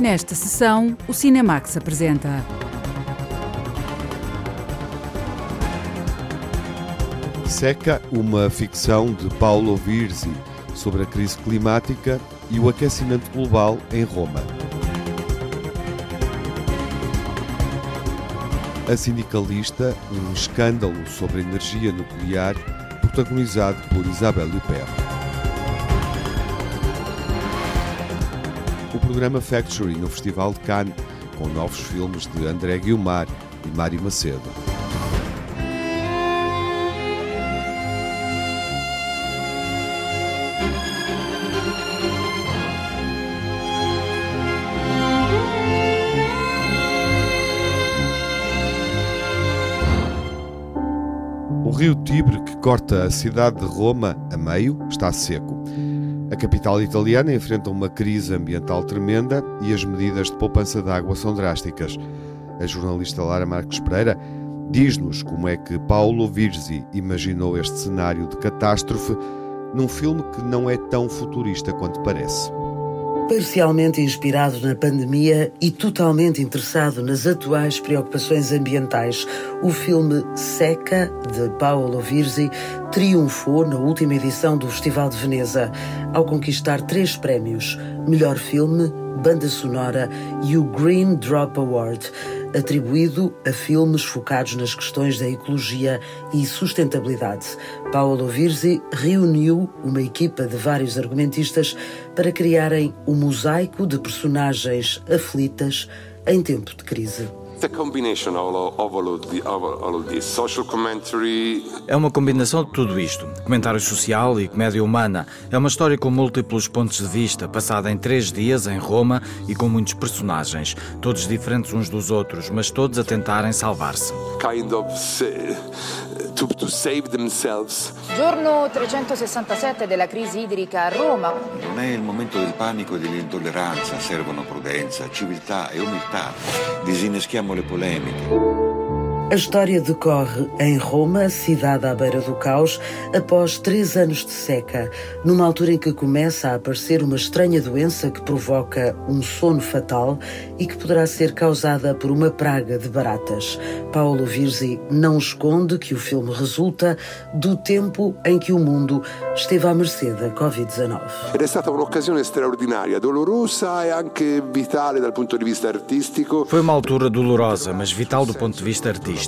Nesta sessão, o Cinemax apresenta. Seca, uma ficção de Paulo Virzi sobre a crise climática e o aquecimento global em Roma. A Sindicalista, um escândalo sobre energia nuclear, protagonizado por Isabel Huppert. Programa Factory no Festival de Cannes, com novos filmes de André Guilmar e Mário Macedo. O rio Tibre, que corta a cidade de Roma a meio, está seco. A capital italiana enfrenta uma crise ambiental tremenda e as medidas de poupança de água são drásticas. A jornalista Lara Marques Pereira diz-nos como é que Paulo Virzi imaginou este cenário de catástrofe num filme que não é tão futurista quanto parece parcialmente inspirado na pandemia e totalmente interessado nas atuais preocupações ambientais, o filme Seca, de Paolo Virzi, triunfou na última edição do Festival de Veneza, ao conquistar três prémios: melhor filme, banda sonora e o Green Drop Award atribuído a filmes focados nas questões da ecologia e sustentabilidade. Paolo Virzi reuniu uma equipa de vários argumentistas para criarem um mosaico de personagens aflitas em tempo de crise. É uma combinação de tudo isto: comentário social e comédia humana. É uma história com múltiplos pontos de vista, passada em três dias em Roma e com muitos personagens, todos diferentes uns dos outros, mas todos a tentarem salvar-se. Kind of to, to save themselves. Giorno 367 della crisi idrica a Roma. Non è il momento del panico e dell'intolleranza, servono prudenza, civiltà e umiltà. Disinneschiamo le polemiche. A história decorre em Roma, cidade à beira do caos, após três anos de seca, numa altura em que começa a aparecer uma estranha doença que provoca um sono fatal e que poderá ser causada por uma praga de baratas. Paulo Virzi não esconde que o filme resulta do tempo em que o mundo esteve à mercê da Covid-19. É stata un'occasione straordinaria, dolorosa e anche vitale dal punto di vista artistico. Foi uma altura dolorosa, mas vital do ponto de vista artístico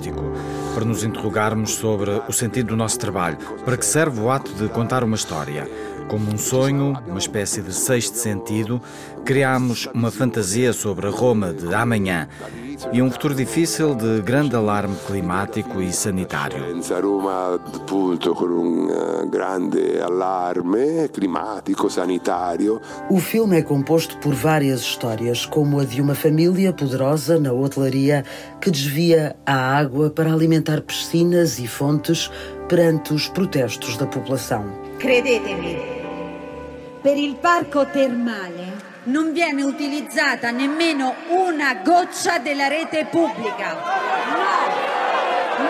para nos interrogarmos sobre o sentido do nosso trabalho, para que serve o ato de contar uma história. Como um sonho, uma espécie de sexto sentido, criámos uma fantasia sobre a Roma de amanhã e um futuro difícil de grande alarme climático e sanitário. Roma, appunto, com um grande alarme climático sanitário. O filme é composto por várias histórias, como a de uma família poderosa na hotelaria que desvia a água para alimentar piscinas e fontes perante os protestos da população. Credetemi, per il parco termale non viene utilizzata nemmeno una goccia della rete pubblica. No,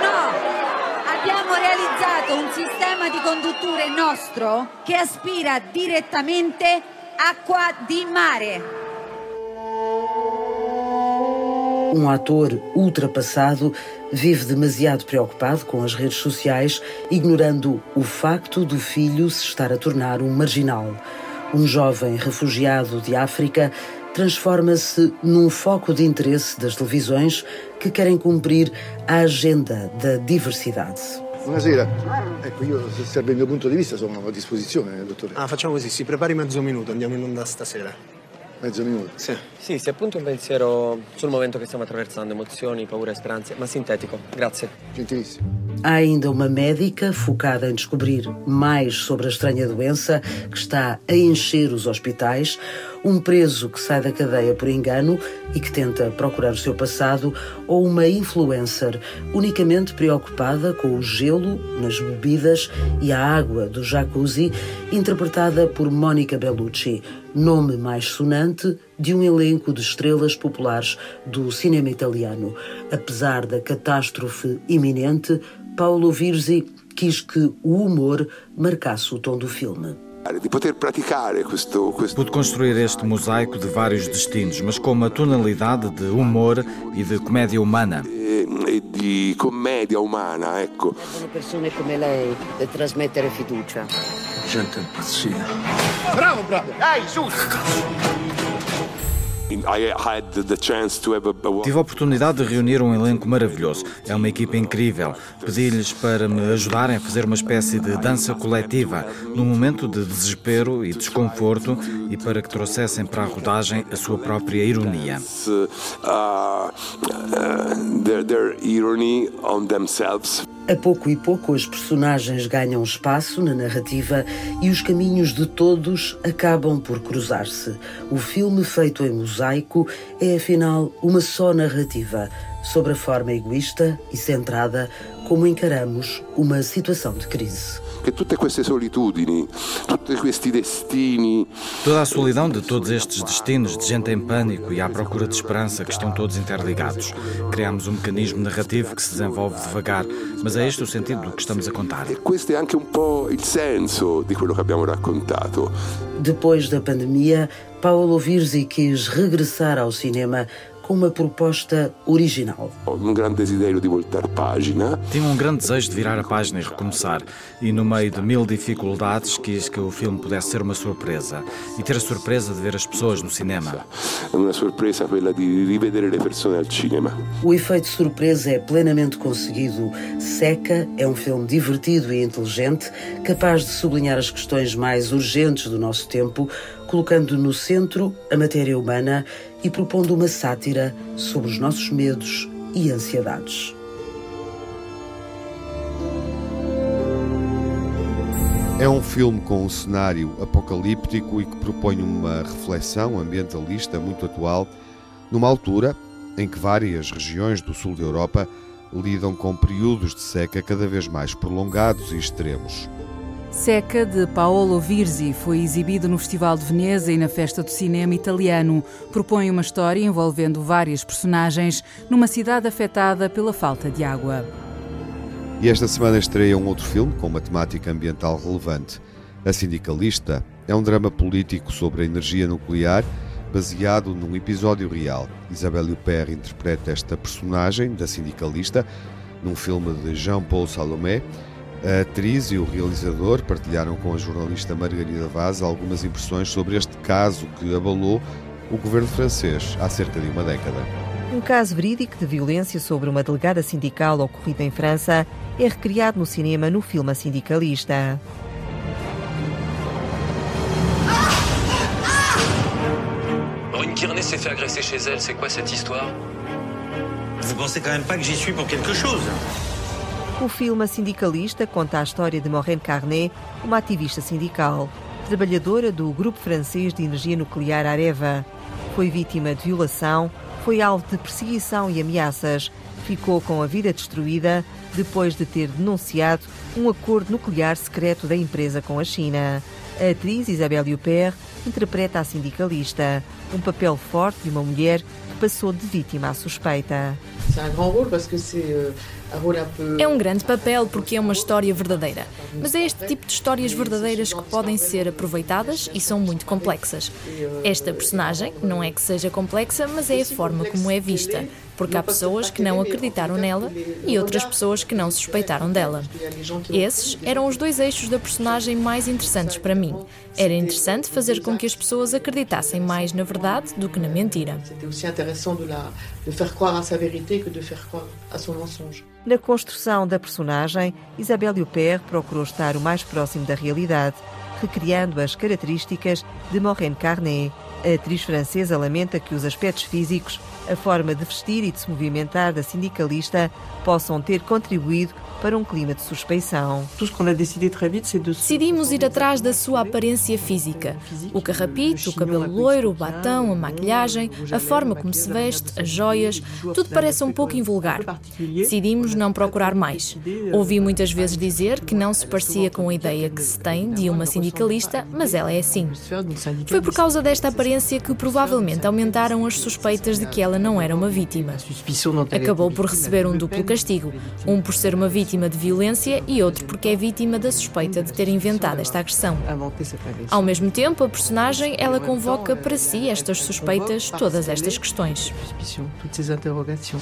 no. Abbiamo realizzato un sistema di condutture nostro che aspira direttamente acqua di mare. Um ator ultrapassado vive demasiado preocupado com as redes sociais, ignorando o facto do filho se estar a tornar um marginal. Um jovem refugiado de África transforma-se num foco de interesse das televisões que querem cumprir a agenda da diversidade. Buonasera, ecco io se serve il mio punto di vista sono a disposizione, dottore. Ah, facciamo così, si prepari mezzo minuto, andiamo in onda stasera. Mezzo minuto? Sì. Sì, si appunto un pensiero sul momento che stiamo attraversando, emozioni, paure, speranze, ma sintetico. Grazie. Gentilissimo. Há ainda uma médica focada em descobrir mais sobre a estranha doença que está a encher os hospitais, um preso que sai da cadeia por engano e que tenta procurar o seu passado, ou uma influencer unicamente preocupada com o gelo nas bebidas e a água do jacuzzi, interpretada por Mónica Bellucci, nome mais sonante de um elenco de estrelas populares do cinema italiano. Apesar da catástrofe iminente, Paulo Virzi quis que o humor marcasse o tom do filme. De poder praticar questo, questo... Pude construir este mosaico de vários destinos, mas com uma tonalidade de humor e de comédia humana. E, e di commedia umana, ecco. Persone come lei per trasmettere fiducia. Gente impazzita. Bravo, bravo! Dai, su! Tive a oportunidade de reunir um elenco maravilhoso. É uma equipa incrível. Pedi-lhes para me ajudarem a fazer uma espécie de dança coletiva, num momento de desespero e desconforto, e para que trouxessem para a rodagem a sua própria ironia. A pouco e pouco as personagens ganham espaço na narrativa e os caminhos de todos acabam por cruzar-se. O filme feito em mosaico é afinal uma só narrativa sobre a forma egoísta e centrada como encaramos uma situação de crise. Que tutte queste solitudini, tutti questi destini. Toda a solidão de todos estes destinos de gente em pânico e à procura de esperança que estão todos interligados. Criamos um mecanismo narrativo que se desenvolve devagar, mas é este o sentido do que estamos a contar. E questo è anche un po' il senso di quello che abbiamo raccontato. Depois da pandemia, Paolo Virzi quis regressar ao cinema com uma proposta original. Um grande desejo de voltar página. Tinha um grande desejo de virar a página e recomeçar. E no meio de mil dificuldades, quis que o filme pudesse ser uma surpresa. E ter a surpresa de ver as pessoas no cinema. Uma surpresa quella de rivedere le persone al cinema. O efeito surpresa é plenamente conseguido. Seca é um filme divertido e inteligente, capaz de sublinhar as questões mais urgentes do nosso tempo, colocando no centro a matéria humana e propondo uma sátira sobre os nossos medos e ansiedades. É um filme com um cenário apocalíptico e que propõe uma reflexão ambientalista muito atual, numa altura em que várias regiões do sul da Europa lidam com períodos de seca cada vez mais prolongados e extremos. Seca, de Paolo Virzi, foi exibido no Festival de Veneza e na Festa do Cinema Italiano. Propõe uma história envolvendo várias personagens numa cidade afetada pela falta de água. E esta semana estreia um outro filme com uma temática ambiental relevante. A Sindicalista é um drama político sobre a energia nuclear baseado num episódio real. Isabelle Huppert interpreta esta personagem da sindicalista num filme de Jean-Paul Salomé a atriz e o realizador partilharam com a jornalista Margarida Vaz algumas impressões sobre este caso que abalou o governo francês há cerca de uma década. Um caso verídico de violência sobre uma delegada sindical ocorrido em França é recriado no cinema no filme A Sindicalista. Maureen Kearney s'est fait agresser chez elle, c'est quoi cette histoire Vous pensez quand même pas que j'y suis pour quelque chose O filme Sindicalista conta a história de Maureen Carnet, uma ativista sindical, trabalhadora do Grupo Francês de Energia Nuclear Areva. Foi vítima de violação, foi alvo de perseguição e ameaças. Ficou com a vida destruída depois de ter denunciado um acordo nuclear secreto da empresa com a China. A atriz Isabelle Huppert interpreta a sindicalista, um papel forte de uma mulher que passou de vítima à suspeita. É um grande porque é uma história verdadeira. Mas é este tipo de histórias verdadeiras que podem ser aproveitadas e são muito complexas. Esta personagem não é que seja complexa, mas é a forma como é vista. Porque há pessoas que não acreditaram nela e outras pessoas que não suspeitaram dela. Esses eram os dois eixos da personagem mais interessantes para mim. Era interessante fazer com que as pessoas acreditassem mais na verdade do que na mentira. Na construção da personagem, Isabelle Huppert procurou estar o mais próximo da realidade, recriando as características de Maureen Carnet. A atriz francesa lamenta que os aspectos físicos, a forma de vestir e de se movimentar da sindicalista possam ter contribuído para um clima de suspeição. Decidimos ir atrás da sua aparência física. O carrapito, o cabelo loiro, o batão, a maquilhagem, a forma como se veste, as joias, tudo parece um pouco invulgar. Decidimos não procurar mais. Ouvi muitas vezes dizer que não se parecia com a ideia que se tem de uma sindicalista, mas ela é assim. Foi por causa desta aparência que provavelmente aumentaram as suspeitas de que ela não era uma vítima. Acabou por receber um duplo castigo, um por ser uma vítima de violência e outro porque é vítima da suspeita de ter inventado esta agressão. Ao mesmo tempo, a personagem ela convoca para si estas suspeitas, todas estas questões.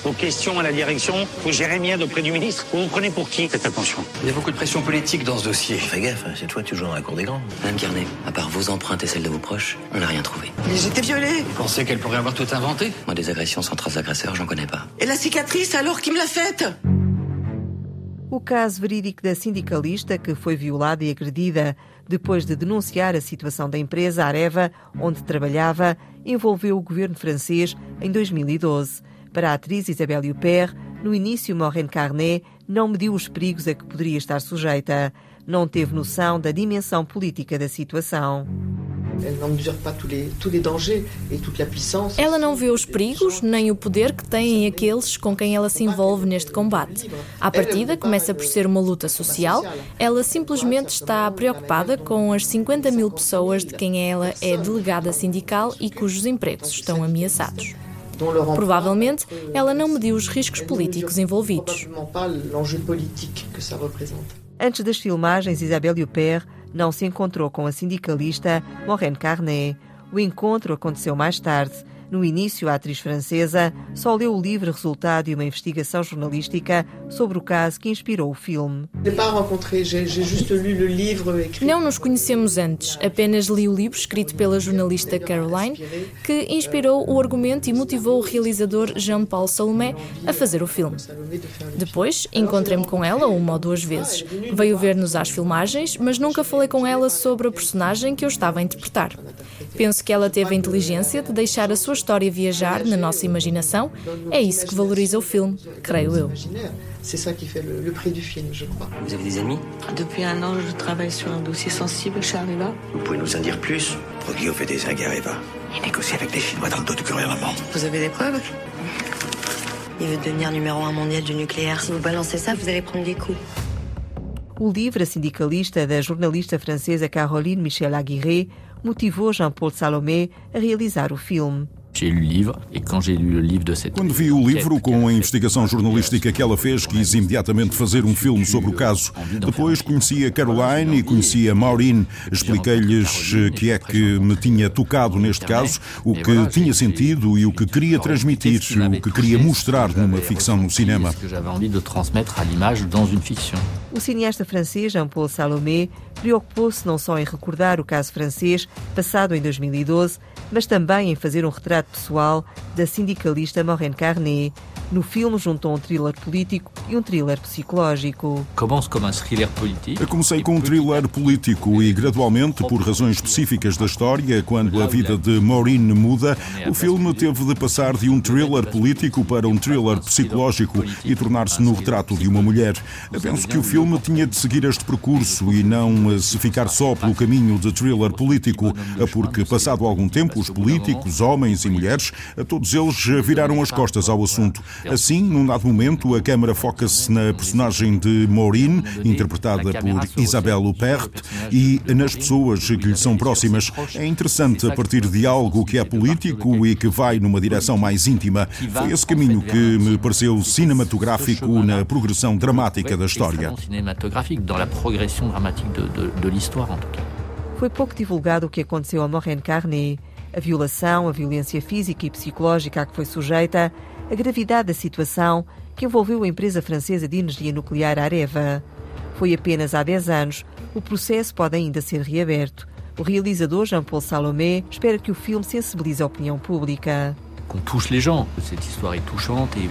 Aux questions à la direction, vous gérez bien auprès du ministre. Vous vous prenez pour qui Faites attention. Il y a beaucoup de pression politique dans ce dossier. Fais gaffe, c'est toi tu joues dans la cour des grands. Madame Carnet, à part vos empreintes et celles de vos proches, on n'a rien trouvé. Mais j'étais violée Vous pensez qu'elle pourrait avoir tout inventé Moi, des agressions sans trace agresseur, j'en connais pas. Et la cicatrice, alors, qui me l'a faite O caso verídico da sindicalista que foi violada e agredida depois de denunciar a situação da empresa Areva, onde trabalhava, envolveu o governo francês em 2012. Para a atriz Isabelle Huppert, no início Maureen Carnet não mediu os perigos a que poderia estar sujeita. Não teve noção da dimensão política da situação. Ela não vê os perigos nem o poder que têm aqueles com quem ela se envolve neste combate. À partida, começa por ser uma luta social. Ela simplesmente está preocupada com as 50 mil pessoas de quem ela é delegada sindical e cujos empregos estão ameaçados. Provavelmente, ela não mediu os riscos políticos envolvidos. Antes das filmagens, Isabelle Huppert não se encontrou com a sindicalista Maureen Carnet. O encontro aconteceu mais tarde. No início, a atriz francesa só leu o livro resultado de uma investigação jornalística sobre o caso que inspirou o filme. Não nos conhecemos antes, apenas li o livro escrito pela jornalista Caroline, que inspirou o argumento e motivou o realizador Jean-Paul Salomé a fazer o filme. Depois, encontrei-me com ela uma ou duas vezes. Veio ver-nos às filmagens, mas nunca falei com ela sobre a personagem que eu estava a interpretar. Penso que ela teve a inteligência de deixar a sua história viajar na nossa imaginação. É isso que valoriza o filme, creio eu. C'est ça qui fait le, le, prix du film, je crois. Vous avez des amis Depuis un an, je travaille sur un dossier sensible chez Areva. Vous pouvez nous en dire plus Progio fait des zingues à Areva. Il négocie avec des Chinois dans le dos du gouvernement. Vous avez des preuves Il veut devenir numéro un mondial du nucléaire. Si vous balancez ça, vous allez prendre des coups. O livro A Sindicalista, da jornalista francesa Caroline Michel Aguirre, motivou Jean-Paul Salomé a realizar o filme. Quando vi o livro com a investigação jornalística que ela fez, quis imediatamente fazer um filme sobre o caso. Depois conheci a Caroline e conheci a Maureen. Expliquei-lhes que é que me tinha tocado neste caso, o que tinha sentido e o que queria transmitir, o que queria mostrar numa ficção no cinema. O cineasta francês Jean-Paul Salomé preocupou-se não só em recordar o caso francês, passado em 2012, mas também em fazer um retrato pessoal da sindicalista Maureen Carnet. No filme juntou um thriller político e um thriller psicológico. Comecei com um thriller político e, gradualmente, por razões específicas da história, quando a vida de Maureen muda, o filme teve de passar de um thriller político para um thriller psicológico e tornar-se no retrato de uma mulher. Penso que o filme tinha de seguir este percurso e não se ficar só pelo caminho de thriller político, porque, passado algum tempo, os políticos, homens e mulheres, todos eles viraram as costas ao assunto. Assim, num dado momento, a câmara foca-se na personagem de Maureen, interpretada por Isabelle Huppert, e nas pessoas que lhe são próximas. É interessante, a partir de algo que é político e que vai numa direção mais íntima. Foi esse caminho que me pareceu cinematográfico na progressão dramática da história. Foi pouco divulgado o que aconteceu a Maureen Carnet. A violação, a violência física e psicológica a que foi sujeita, a gravidade da situação que envolveu a empresa francesa de energia nuclear Areva. Foi apenas há 10 anos. O processo pode ainda ser reaberto. O realizador Jean-Paul Salomé espera que o filme sensibilize a opinião pública.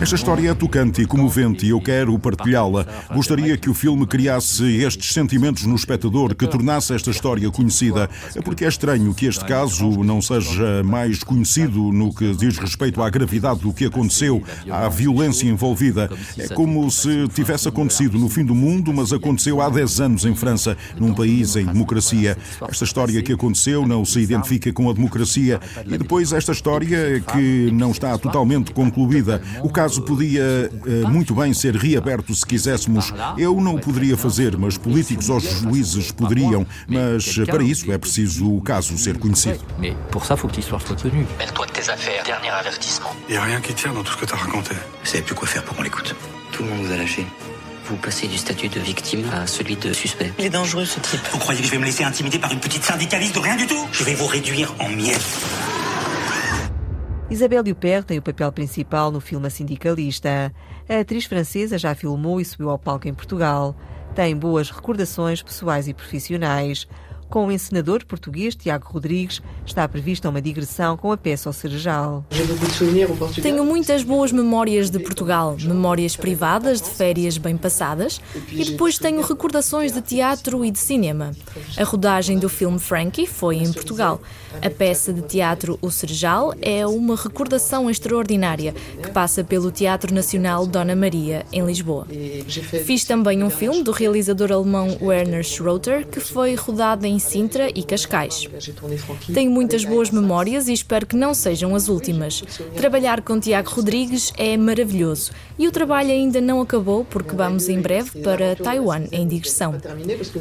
Esta história é tocante e comovente e eu quero partilhá-la. Gostaria que o filme criasse estes sentimentos no espectador, que tornasse esta história conhecida. Porque é estranho que este caso não seja mais conhecido no que diz respeito à gravidade do que aconteceu, à violência envolvida. É como se tivesse acontecido no fim do mundo, mas aconteceu há 10 anos em França, num país em democracia. Esta história que aconteceu não se identifica com a democracia e depois esta história que não está totalmente concluída. O caso podia uh, muito bem ser reaberto se quiséssemos. Eu não o poderia fazer, mas políticos ou juízes poderiam. Mas para isso é preciso o caso ser conhecido. Mais pour ça, faut que l'histoire soit connue. Mêle-toi de tes affaires. Dernier avertissement. Il a rien qui tient dans tout ce que t'as raconté. Vous savez plus quoi faire pour qu'on l'écoute. Tout le monde vous a lâché. Vous passez du statut de victime à celui de suspect. Il est dangereux ce type. Vous croyez que je vais me laisser intimider par une petite syndicaliste de rien du tout Je vais vous réduire en miettes. Isabelle Huppert tem o papel principal no filme A Sindicalista. A atriz francesa já filmou e subiu ao palco em Portugal. Tem boas recordações pessoais e profissionais. Com o encenador português Tiago Rodrigues, está prevista uma digressão com a peça ao Cerejal. Tenho muitas boas memórias de Portugal, memórias privadas de férias bem passadas e depois tenho recordações de teatro e de cinema. A rodagem do filme Frankie foi em Portugal. A peça de teatro O Cerejal é uma recordação extraordinária que passa pelo Teatro Nacional Dona Maria, em Lisboa. Fiz também um filme do realizador alemão Werner Schroeter que foi rodado em Sintra e Cascais. Tenho muitas boas memórias e espero que não sejam as últimas. Trabalhar com Tiago Rodrigues é maravilhoso e o trabalho ainda não acabou porque vamos em breve para Taiwan em digressão.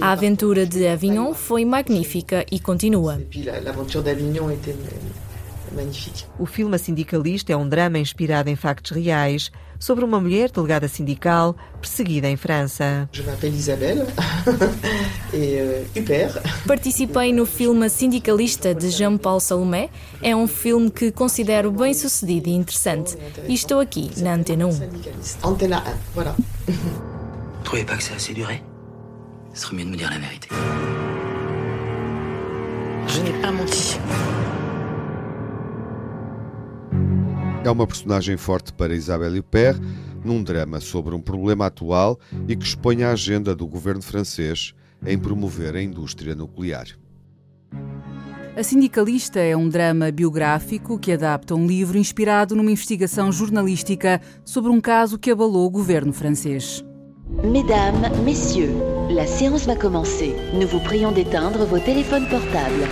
A aventura de Avignon foi magnífica e continua. O filme A Sindicalista é um drama inspirado em factos reais sobre uma mulher delegada sindical perseguida em França. Isabelle e Hubert. Participei no filme A Sindicalista de Jean-Paul Salomé. É um filme que considero bem sucedido e interessante. E estou aqui na Antena 1. Antena 1, voilà. Trouvez pas que ça a assez duré Ce serait mieux de me dire la vérité. Je n'ai pas menti. É uma personagem forte para Isabelle Huppert num drama sobre um problema atual e que expõe a agenda do governo francês em promover a indústria nuclear. A Sindicalista é um drama biográfico que adapta um livro inspirado numa investigação jornalística sobre um caso que abalou o governo francês. Mesdames, Messieurs, la séance va commencer. Nous vous prions d'éteindre vos téléphones portables.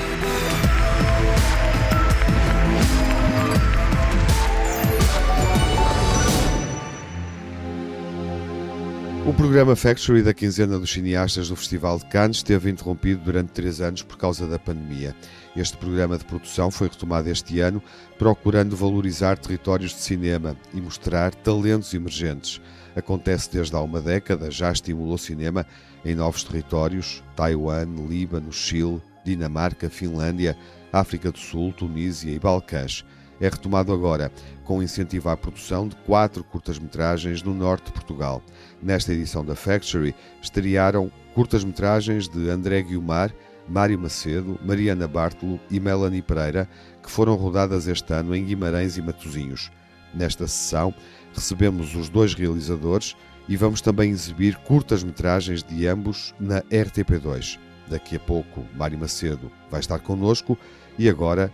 O programa Factory da quinzena dos cineastas do Festival de Cannes esteve interrompido durante três anos por causa da pandemia. Este programa de produção foi retomado este ano, procurando valorizar territórios de cinema e mostrar talentos emergentes. Acontece desde há uma década, já estimulou cinema em novos territórios: Taiwan, Líbano, Chile, Dinamarca, Finlândia, África do Sul, Tunísia e Balcãs. É retomado agora, com incentivo à produção de quatro curtas-metragens no norte de Portugal. Nesta edição da Factory estrearam curtas-metragens de André Guiomar, Mário Macedo, Mariana Bartolo e Melanie Pereira, que foram rodadas este ano em Guimarães e Matosinhos. Nesta sessão recebemos os dois realizadores e vamos também exibir curtas-metragens de ambos na RTP2. Daqui a pouco, Mário Macedo vai estar connosco e agora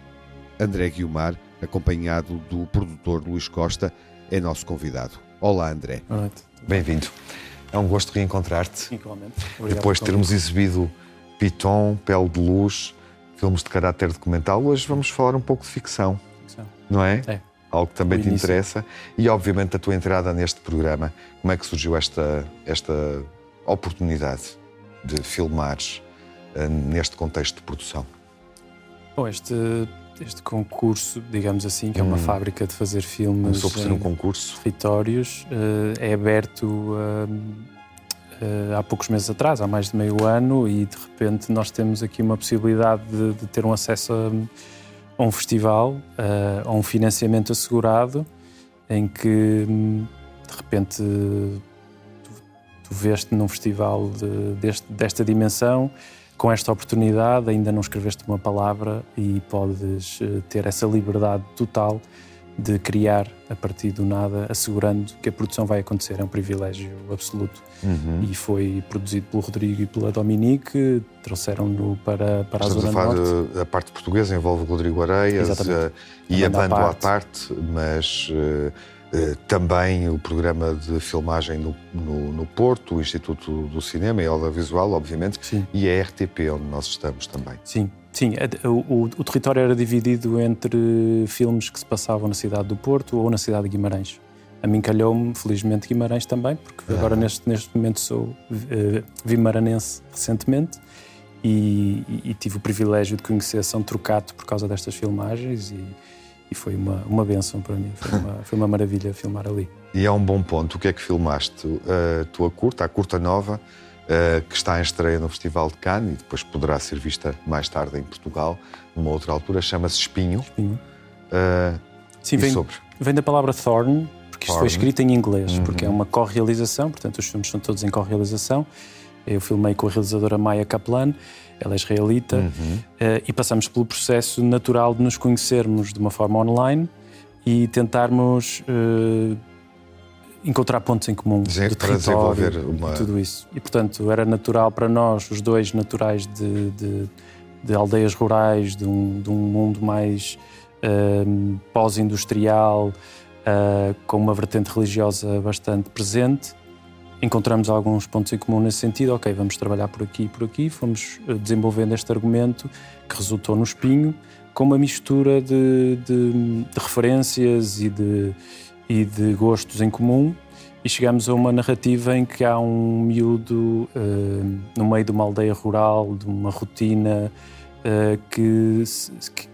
André Guiomar, acompanhado do produtor Luís Costa, é nosso convidado. Olá, André. Bem-vindo. É um gosto reencontrar-te. Igualmente. Obrigado Depois de termos exibido Piton, Pele de Luz, filmes de caráter documental, hoje vamos falar um pouco de ficção. Ficção. Não é? É. Algo que também O te início. interessa. E, obviamente, a tua entrada neste programa. Como é que surgiu esta, esta oportunidade de filmares eh, neste contexto de produção? Bom, este, este concurso, digamos assim, que é uma Hum. fábrica de fazer filmes Começou por ser um concurso. territórios, eh, é aberto eh, há poucos meses atrás, há mais de meio ano, e de repente nós temos aqui uma possibilidade de, de ter um acesso a, a um festival, eh, a um financiamento assegurado, em que hum, de repente tu, tu veste num festival de- deste- desta dimensão com esta oportunidade, ainda não escreveste uma palavra e podes eh, ter essa liberdade total de criar a partir do nada, assegurando que a produção vai acontecer. É um privilégio absoluto. Uhum. E foi produzido pelo Rodrigo e pela Dominique, trouxeram-no para, para a Zona a Norte. da parte portuguesa, envolve o Rodrigo Areias Exatamente. eh, e A a banda à parte. parte, mas Uh, também o programa de filmagem no, no, no, Porto, o Instituto do Cinema e Audiovisual, obviamente, Sim. e a RTP, onde nós estamos também. Sim, sim. O, o, o, território era dividido entre filmes que se passavam na cidade do Porto ou na cidade de Guimarães. A mim calhou-me, felizmente, Guimarães também, porque ah. agora neste, neste momento sou uh, vimaranense recentemente e, e, e, tive o privilégio de conhecer São Trocato por causa destas filmagens e e foi uma, uma benção para mim, foi uma, foi uma maravilha filmar ali. E é um bom ponto. O que é que filmaste? A tua curta, a curta nova, que está em estreia no Festival de Cannes e depois poderá ser vista mais tarde em Portugal, numa outra altura, chama-se Espinho. Espinho. Uh, Sim, vem, sobre? vem da palavra thorn, porque isto foi escrito em inglês, uhum. porque é uma co-realização, portanto os filmes são todos em co-realização. Eu filmei com a realizadora Maya Kaplan, ela é israelita, uhum. uh, e passamos pelo processo natural de nos conhecermos de uma forma online e tentarmos uh, encontrar pontos em comum Dizer, do para desenvolver uma... tudo isso. E, portanto, era natural para nós, os dois naturais de, de, de aldeias rurais, de um, de um mundo mais uh, pós-industrial, uh, com uma vertente religiosa bastante presente, encontramos alguns pontos em comum nesse sentido. Ok, vamos trabalhar por aqui e por aqui. Fomos eh, desenvolvendo este argumento que resultou no Espinho, com uma mistura de, de, de referências e de, e de gostos em comum. E chegamos a uma narrativa em que há um miúdo uh, no meio de uma aldeia rural, de uma rotina, uh, que, que,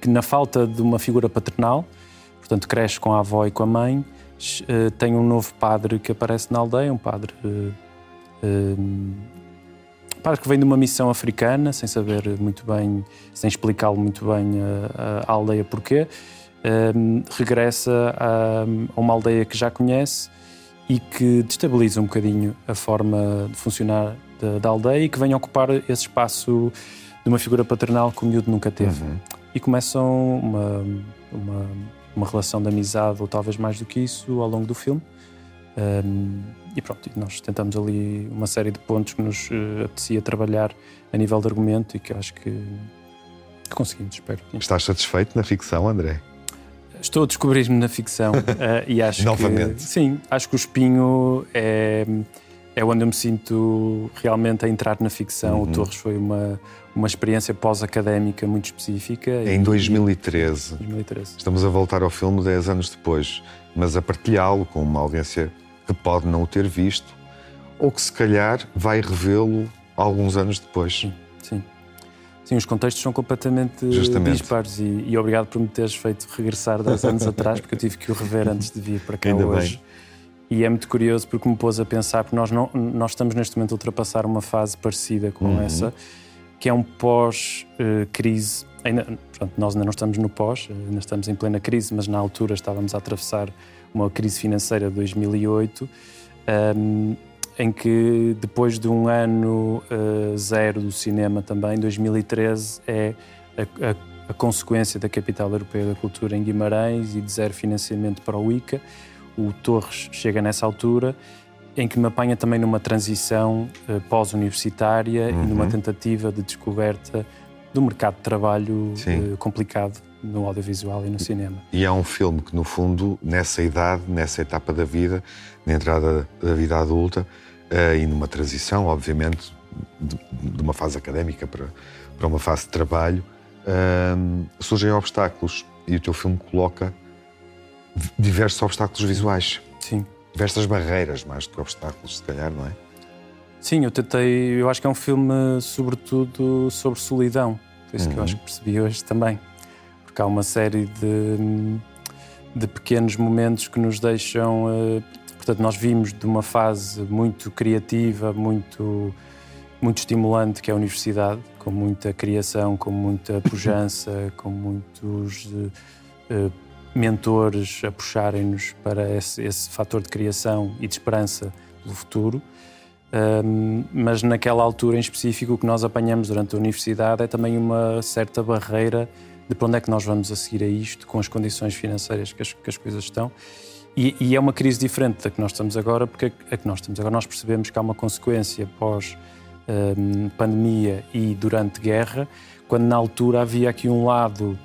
que, na falta de uma figura paternal, portanto, cresce com a avó e com a mãe, uh, tem um novo padre que aparece na aldeia, um padre. Uh, padre que vem de uma missão africana, sem saber muito bem, sem explicá-lo muito bem a, a, aldeia porquê, regressa a, a, uma aldeia que já conhece e que destabiliza um bocadinho a forma de funcionar da, da aldeia e que vem ocupar esse espaço de uma figura paternal que o miúdo nunca teve. Uhum. E começam uma, uma uma relação de amizade, ou talvez mais do que isso, ao longo do filme. Um, e pronto, nós tentamos ali uma série de pontos que nos uh, apetecia trabalhar a nível de argumento e que acho que, que conseguimos, espero. Estás satisfeito na ficção, André? Estou a descobrir-me na ficção uh, e acho Novamente. que sim, acho que o espinho é é onde eu me sinto realmente a entrar na ficção. Uhum. O Torres foi uma, uma experiência pós-académica muito específica. Em 2013. 2013. Estamos a voltar ao filme 10 anos depois, mas a partilhá-lo com uma audiência que pode não o ter visto ou que se calhar vai revê-lo alguns anos depois. Sim, sim. Sim, os contextos são completamente Justamente. dispares e, e, obrigado por me teres feito regressar 10 anos atrás, porque eu tive que o rever antes de vir para cá Ainda hoje. Bem. E é muito curioso porque me pôs a pensar, porque nós, não, nós estamos neste momento a ultrapassar uma fase parecida com uhum. essa, que é um pós-crise. Ainda, pronto, nós ainda não estamos no pós, ainda estamos em plena crise, mas na altura estávamos a atravessar uma crise financeira de 2008, um, em que depois de um ano uh, zero do cinema também, 2013 é a, a, a consequência da capital europeia da cultura em Guimarães e de zero financiamento para o ICA o Torres chega nessa altura em que me apanha também numa transição uh, pós-universitária uhum. e numa tentativa de descoberta do mercado de trabalho uh, complicado no audiovisual e no cinema. E é um filme que, no fundo, nessa idade, nessa etapa da vida, na entrada da vida adulta uh, e numa transição, obviamente, de, de, uma fase académica para, para uma fase de trabalho, surgem obstáculos e o teu filme coloca diversos obstáculos visuais. Sim. Diversas barreiras, mais do que obstáculos, se calhar, não é? Sim, eu tentei. Eu acho que é um filme, sobretudo, sobre solidão. Foi isso uhum. que eu uhum. acho que percebi hoje também. Porque há uma série de, de pequenos momentos que nos deixam. Uh, portanto, nós vimos de uma fase muito criativa, muito, muito estimulante, que é a universidade, com muita criação, com muita pujança, com muitos. Uh, mentores a puxarem-nos para esse, esse fator de criação e de esperança do futuro. Um, mas naquela altura em específico, o que nós apanhamos durante a universidade é também uma certa barreira de para onde é que nós vamos a seguir a isto, com as condições financeiras que as, que as coisas estão. E, e, é uma crise diferente da que nós estamos agora, porque a que nós estamos agora nós percebemos que há uma consequência pós um, pandemia e durante guerra, quando na altura havia aqui um lado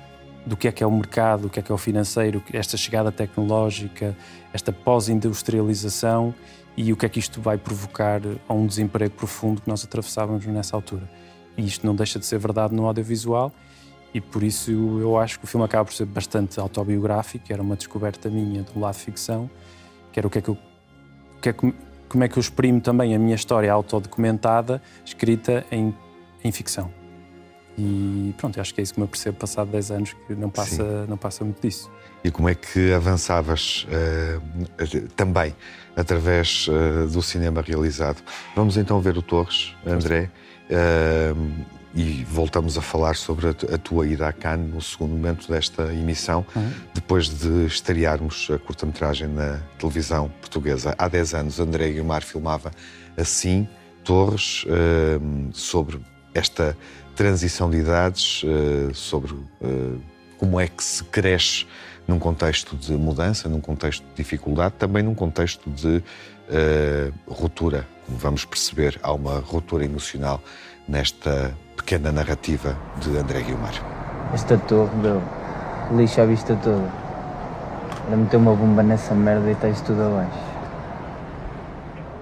do que é que é o mercado, o que é que é o financeiro, esta chegada tecnológica, esta pós-industrialização e o que é que isto vai provocar a um desemprego profundo que nós atravessávamos nessa altura. E isto não deixa de ser verdade no audiovisual e por isso eu acho que o filme acaba por ser bastante autobiográfico, era uma descoberta minha do lado ficção, que era o que é que eu, que é, como é que eu exprimo também a minha história autodocumentada, escrita em, em ficção. E pronto, acho que é isso que me apercebo passado 10 anos, que não passa, não passa muito disso. E como é que avançavas uh, também através uh, do cinema realizado? Vamos então ver o Torres, André, uh, e voltamos a falar sobre a, tua ida a Cannes no segundo momento desta emissão, uhum. depois de estrearmos a curta-metragem na televisão portuguesa. Há 10 anos, André Guilmar filmava assim Torres sobre esta transição de idades, uh, sobre uh, como é que se cresce num contexto de mudança, num contexto de dificuldade, também num contexto de uh, ruptura. Como vamos perceber, há uma ruptura emocional nesta pequena narrativa de André Guilmar. Esta torre deu lixo à vista toda. Era meter uma bomba nessa merda e está isto tudo abaixo.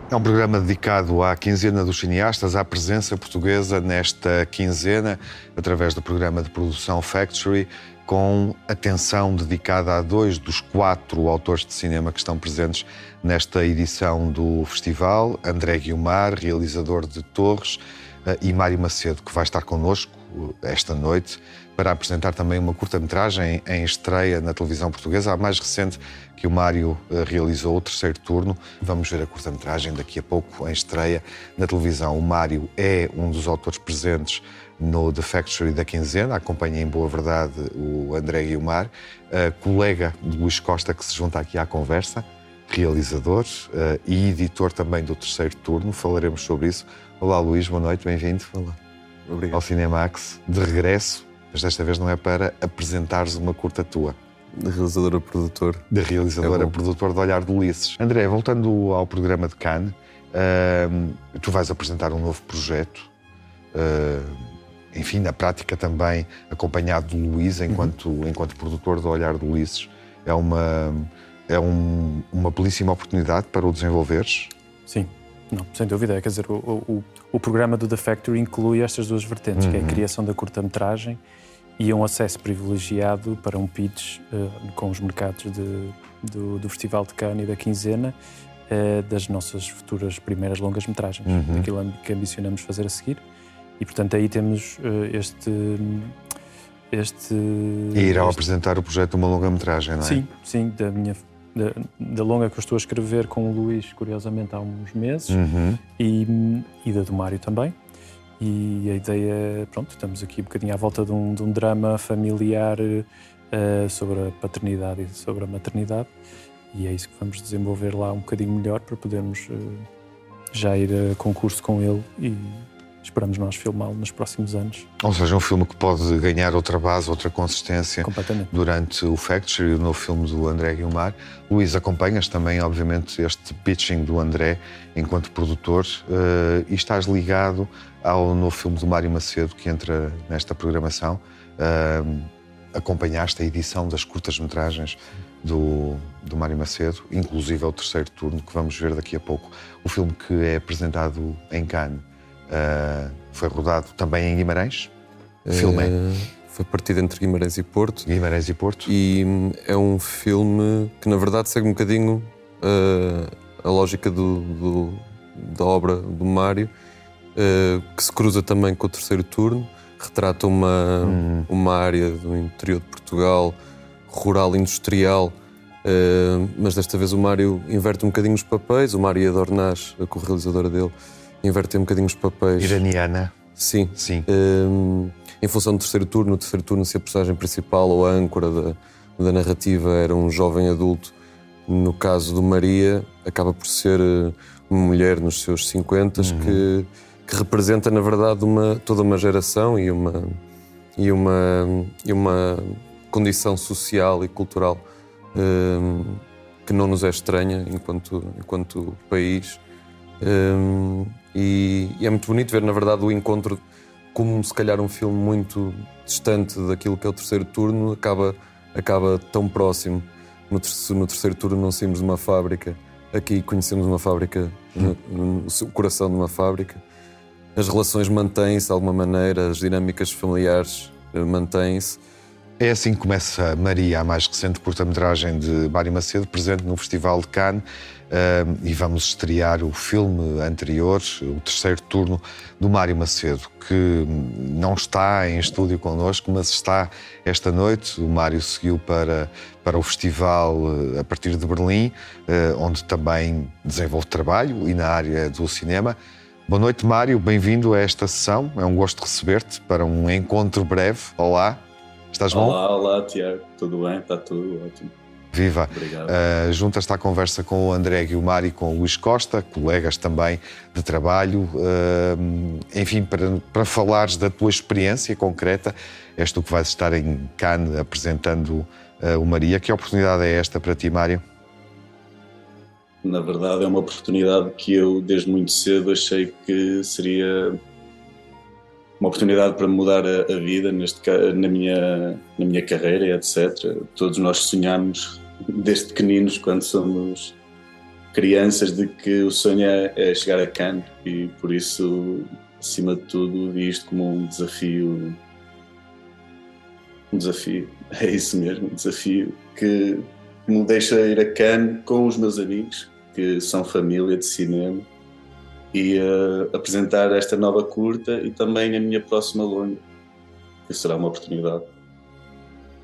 É um programa dedicado à quinzena dos cineastas, à presença portuguesa nesta quinzena, através do programa de produção Factory, com atenção dedicada a dois dos quatro autores de cinema que estão presentes nesta edição do festival: André Guilmar, realizador de Torres, eh, e Mário Macedo, que vai estar connosco esta noite para apresentar também uma curta-metragem em estreia na televisão portuguesa, a mais recente que o Mário eh, realizou, o terceiro turno. Vamos ver a curta-metragem daqui a pouco em estreia na televisão. O Mário é um dos autores presentes no The Factory da quinzena, acompanha em boa verdade o André Guilmar, colega de Luís Costa que se junta aqui à conversa, realizador uh, e editor também do terceiro turno. Falaremos sobre isso. Olá Luís, boa noite, bem-vindo. Obrigado. Ao Cinemax, de regresso mas desta vez não é para apresentares uma curta tua. De realizadora produtor. De realizadora é produtor de Olhar de Ulisses. André, voltando ao programa de Cannes, uh, tu vais apresentar um novo projeto, uh, enfim, na prática também acompanhado de Luís, enquanto, uhum. enquanto produtor do Olhar de Ulisses. É uma, é um, uma belíssima oportunidade para o desenvolveres? Sim, não, sem dúvida. Quer dizer, o, o, o programa do The Factory inclui estas duas vertentes, uhum. que é a uhum. criação da curta-metragem e um acesso privilegiado para um pitch uh, com os mercados de, do, do, Festival de Cannes e da Quinzena uh, das nossas futuras primeiras longas-metragens, uhum. daquilo que ambicionamos fazer a seguir. E, portanto, aí temos uh, este... este e irão este... apresentar o projeto de uma longa-metragem, não é? Sim, sim, da minha da, da, longa que eu estou a escrever com o Luís, curiosamente, há uns meses, uhum. e, e da do Mário também. E a ideia, pronto, estamos aqui um bocadinho à volta de um, de um drama familiar uh, sobre a paternidade e sobre a maternidade. E é isso que vamos desenvolver lá um bocadinho melhor para podermos uh, já ir a concurso com ele e esperamos nós filmá-lo nos próximos anos. Ou seja, um filme que pode ganhar outra base, outra consistência durante o Factory, o novo filme do André Guilmar. Luís, acompanhas também, obviamente, este pitching do André enquanto produtor uh, e estás ligado ao novo filme do Mário Macedo que entra nesta programação. Uh, acompanhaste a edição das curtas-metragens do, do Mário Macedo, inclusive ao terceiro turno que vamos ver daqui a pouco. O filme que é apresentado em Cannes Uh, foi rodado também em Guimarães. Filme uh, Foi partido entre Guimarães e Porto. Guimarães e Porto. E hum, é um filme que, na verdade, segue um bocadinho uh, a lógica do, do, da obra do Mário, que se cruza também com o terceiro turno. Retrata uma, uma área do interior de Portugal, rural, industrial, mas desta vez o Mário inverte um bocadinho os papéis. O Mário Adornaz, a co-realizadora dele, inverter um bocadinho os papéis. Iraniana. Sim. Sim. Um, em função do terceiro turno, o terceiro turno, se a personagem principal ou a âncora da, da narrativa era um jovem adulto, no caso do Maria, acaba por ser eh, uma mulher nos seus 50 uhum. que, que representa, na verdade, uma, toda uma geração e uma, e uma, e uma condição social e cultural um, que não nos é estranha enquanto, enquanto país. Um, e, e, é muito bonito ver, na verdade, o encontro como se calhar um filme muito distante daquilo que é o terceiro turno acaba, acaba tão próximo. No, terceiro, no terceiro turno não saímos de uma fábrica, aqui conhecemos uma fábrica, no, no, o coração de uma fábrica. As relações mantêm-se de alguma maneira, as dinâmicas familiares eh, mantêm-se. É assim que começa Maria, a mais recente curta-metragem de Mário Macedo, presente no Festival de Cannes. Uh, e vamos estrear o filme anterior, o terceiro turno do Mário Macedo, que não está em estúdio connosco, mas está esta noite. O Mário seguiu para, para o festival uh, a partir de Berlim, onde também desenvolve trabalho e na área do cinema. Boa noite, Mário, bem-vindo a esta sessão. É um gosto receber-te para um encontro breve. Olá, estás bom? Olá, olá, Tiago, tudo bem? Está tudo ótimo. Viva! Uh, Junta-se à conversa com o André Guilmar e com o Luís Costa, colegas também de trabalho. Uh, enfim, para, para falares da tua experiência concreta, és tu que vais estar em Cannes apresentando uh, o Maria. Que oportunidade é esta para ti, Mário? Na verdade, é uma oportunidade que eu, desde muito cedo, achei que seria uma oportunidade para mudar a, a vida neste, na, minha, na minha carreira, etc. Todos nós sonhamos desde pequeninos, quando somos crianças, de que o sonho é, é chegar a Cannes e por isso, acima de tudo, vi isto como um desafio. Um desafio, é isso mesmo, um desafio que me deixa ir a Cannes com os meus amigos, que são família de cinema, e uh, apresentar esta nova curta e também a minha próxima longa, que será uma oportunidade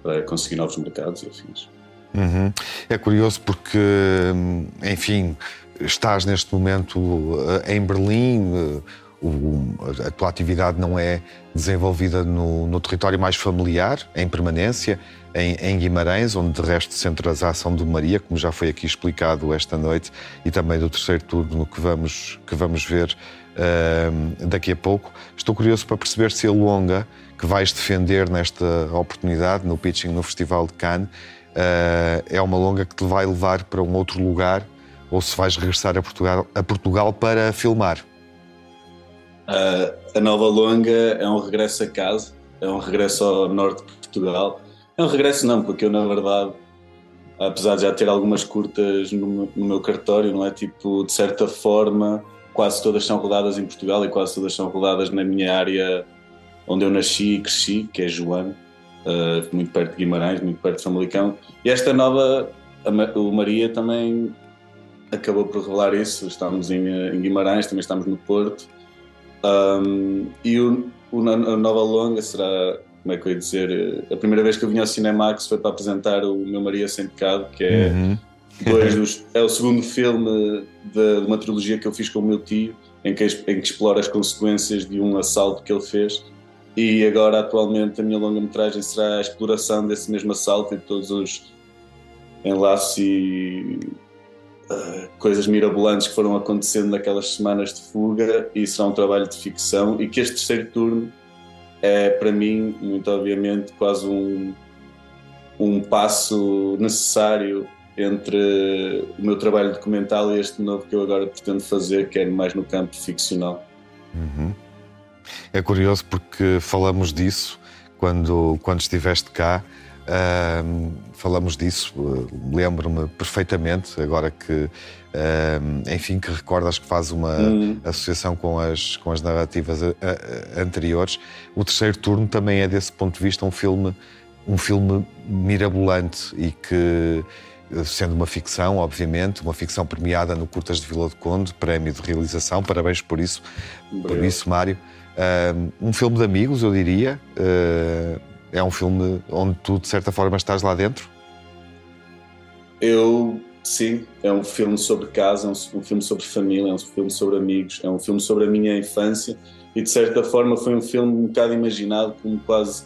para conseguir novos mercados e afins. Uhum. É curioso porque, enfim, estás neste momento eh, em Berlim, eh, a tua atividade não é desenvolvida no, no território mais familiar, em permanência, em, em, Guimarães, onde de resto centras a ação do Maria, como já foi aqui explicado esta noite, e também do terceiro turno que vamos, que vamos ver uh, daqui a pouco. Estou curioso para perceber se a longa que vais defender nesta oportunidade, no pitching no Festival de Cannes, uh, é uma longa que te vai levar para um outro lugar ou se vais regressar a Portugal, a Portugal para filmar? Uh, a nova longa é um regresso a casa, é um regresso ao norte de Portugal. É um regresso não, porque eu na verdade, apesar de já ter algumas curtas no, no meu cartório, não é? Tipo, de certa forma, quase todas são rodadas em Portugal e quase todas são rodadas na minha área onde eu nasci e cresci, que é João uh, muito perto de Guimarães, muito perto de Famalicão. E esta nova, a, o Maria também acabou por revelar isso. Estamos em, em Guimarães, também estamos no Porto. Um, e o, o, a nova longa será, como é que eu ia dizer, a primeira vez que eu vim ao Cinemax foi para apresentar o meu Maria Sem Pecado, que é, uhum. dois dos, é o segundo filme de, de, uma trilogia que eu fiz com o meu tio, em que, em que explora as consequências de um assalto que ele fez e agora, atualmente, a minha longa-metragem será a exploração desse mesmo assalto e todos os enlaces e uh, coisas mirabolantes que foram acontecendo naquelas semanas de fuga. E será um trabalho de ficção. E que este terceiro turno é, para mim, muito obviamente, quase um, um passo necessário entre o meu trabalho documental e este novo que eu agora pretendo fazer, que é mais no campo ficcional. Uhum. É curioso porque falamos disso quando, quando estiveste cá. Uh, falamos disso, uh, lembro-me perfeitamente, agora que, uh, enfim, que recordas que faz uma hum. associação com as, com as narrativas anteriores. O terceiro turno também é, desse ponto de vista, um filme, um filme mirabolante e que, sendo uma ficção, obviamente, uma ficção premiada no Curtas de Vila do Conde, prémio de realização, parabéns por isso, por isso, Mário um filme de amigos, eu diria. É um filme onde tu, de certa forma, estás lá dentro? Eu, sim. É um filme sobre casa, é um filme sobre família, é um filme sobre amigos, é um filme sobre a minha infância e, de certa forma, foi um filme um bocado imaginado como quase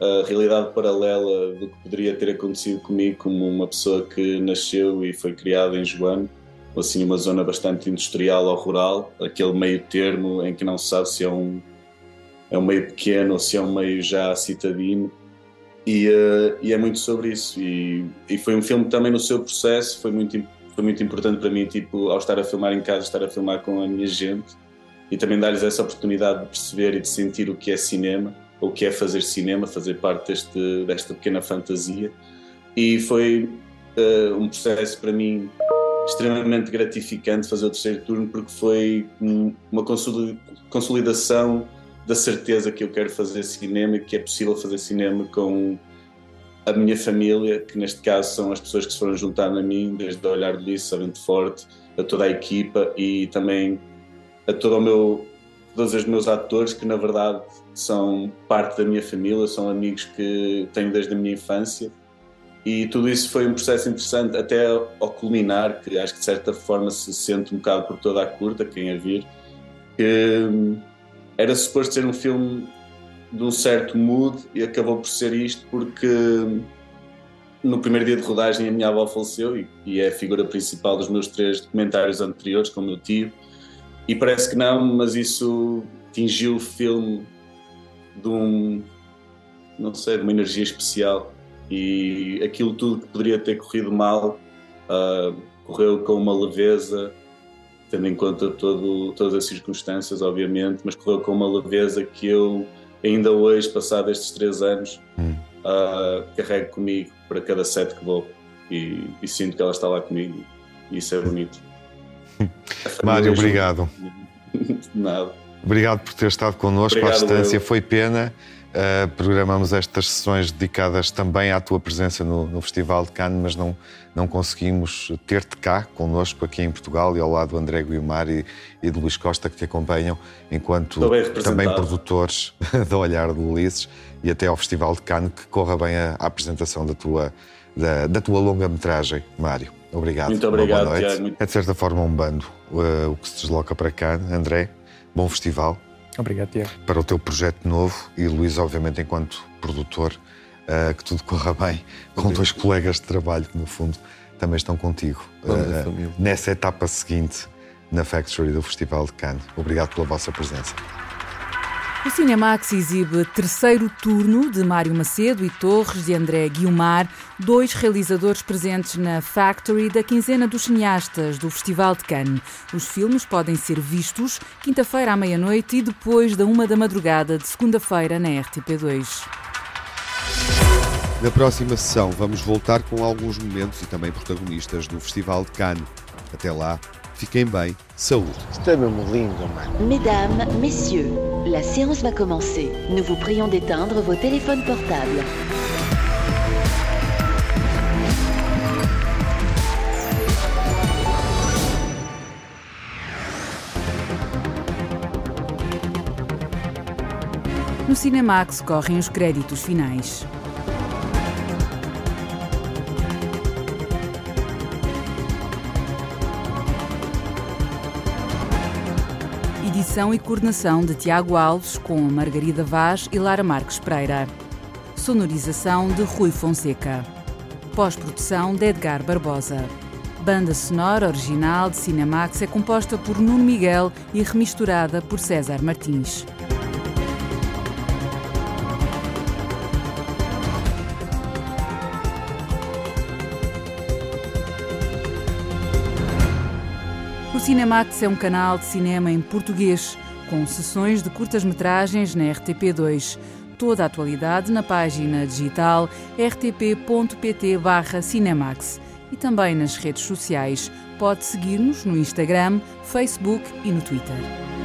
a realidade paralela do que poderia ter acontecido comigo como uma pessoa que nasceu e foi criada em Joano assim uma zona bastante industrial ou rural, aquele meio termo em que não se sabe se é um, é um meio pequeno ou se é um meio já citadino. E, uh, e é muito sobre isso. E, e foi um filme também no seu processo foi muito, foi muito importante para mim, tipo, ao estar a filmar em casa, estar a filmar com a minha gente e também dar-lhes essa oportunidade de perceber e de sentir o que é cinema, ou o que é fazer cinema, fazer parte deste, desta pequena fantasia. E foi uh, um processo para mim extremamente gratificante fazer o terceiro turno, porque foi uma consolidação da certeza que eu quero fazer cinema e que é possível fazer cinema com a minha família, que neste caso são as pessoas que se foram juntando a mim, desde o Olhar de Lice, a Forte, a toda a equipa e também a todo o meu, todos os meus atores que na verdade são parte da minha família, são amigos que tenho desde a minha infância. E tudo isso foi um processo interessante até ao culminar, que acho que de certa forma se sente um bocado por toda a curta, quem a vir, que era suposto ser um filme de um certo mood e acabou por ser isto porque hum, no primeiro dia de rodagem a minha avó faleceu e, e é a figura principal dos meus três documentários anteriores com o meu tio e parece que não, mas isso atingiu o filme de um, não sei, de uma energia especial. E aquilo tudo que poderia ter corrido mal uh, correu com uma leveza, tendo em conta todo, todas as circunstâncias, obviamente, mas correu com uma leveza que eu, ainda hoje, passado estes três anos, uh, carrego comigo para cada set que vou e, e sinto que ela está lá comigo. E isso é bonito. Mário, obrigado. Nada. Obrigado por ter estado connosco Obrigado, à distância. eu. Foi pena. Uh, programamos estas sessões dedicadas também à tua presença no, no Festival de Cannes, mas não, não conseguimos ter-te cá connosco aqui em Portugal e ao lado do André Guiomar e, e do Luís Costa que te acompanham enquanto também produtores do Olhar do Ulisses e até ao Festival de Cannes que corra bem a, a apresentação da tua, da, da tua longa-metragem, Mário. Obrigado. Muito obrigado, boa noite. Tiago. É de certa forma um bando uh, o que se desloca para cá. André, bom festival Obrigado, Tiago. para o teu projeto novo e Luís, obviamente, enquanto produtor, uh, que tudo corra bem, com dois colegas de trabalho que, no fundo, também estão contigo uh, nessa etapa seguinte na Factory do Festival de Cannes. Obrigado pela vossa presença. O Cinemax exibe terceiro turno de Mário Macedo e Torres de André Guiomar, dois realizadores presentes na Factory da quinzena dos cineastas do Festival de Cannes. Os filmes podem ser vistos quinta-feira à meia-noite e depois da uma da madrugada de segunda-feira na RTP2. Na próxima sessão vamos voltar com alguns momentos e também protagonistas do Festival de Cannes. Até lá, fiquem bem, saúde. Isto é mesmo lindo, mano. Mesdames, Messieurs, la séance va commencer. Nous vous prions d'éteindre vos téléphones portables. No Cinemax correm os créditos finais. Edição e coordenação de Tiago Alves com Margarida Vaz e Lara Marques Pereira. Sonorização de Rui Fonseca. Pós-produção de Edgar Barbosa. Banda sonora original de Cinemax é composta por Nuno Miguel e remisturada por César Martins. Cinemax é um canal de cinema em português, com sessões de curtas-metragens na RTP2. Toda a atualidade na página digital rtp.pt/cinemax e também nas redes sociais. Pode seguir-nos no Instagram, Facebook e no Twitter.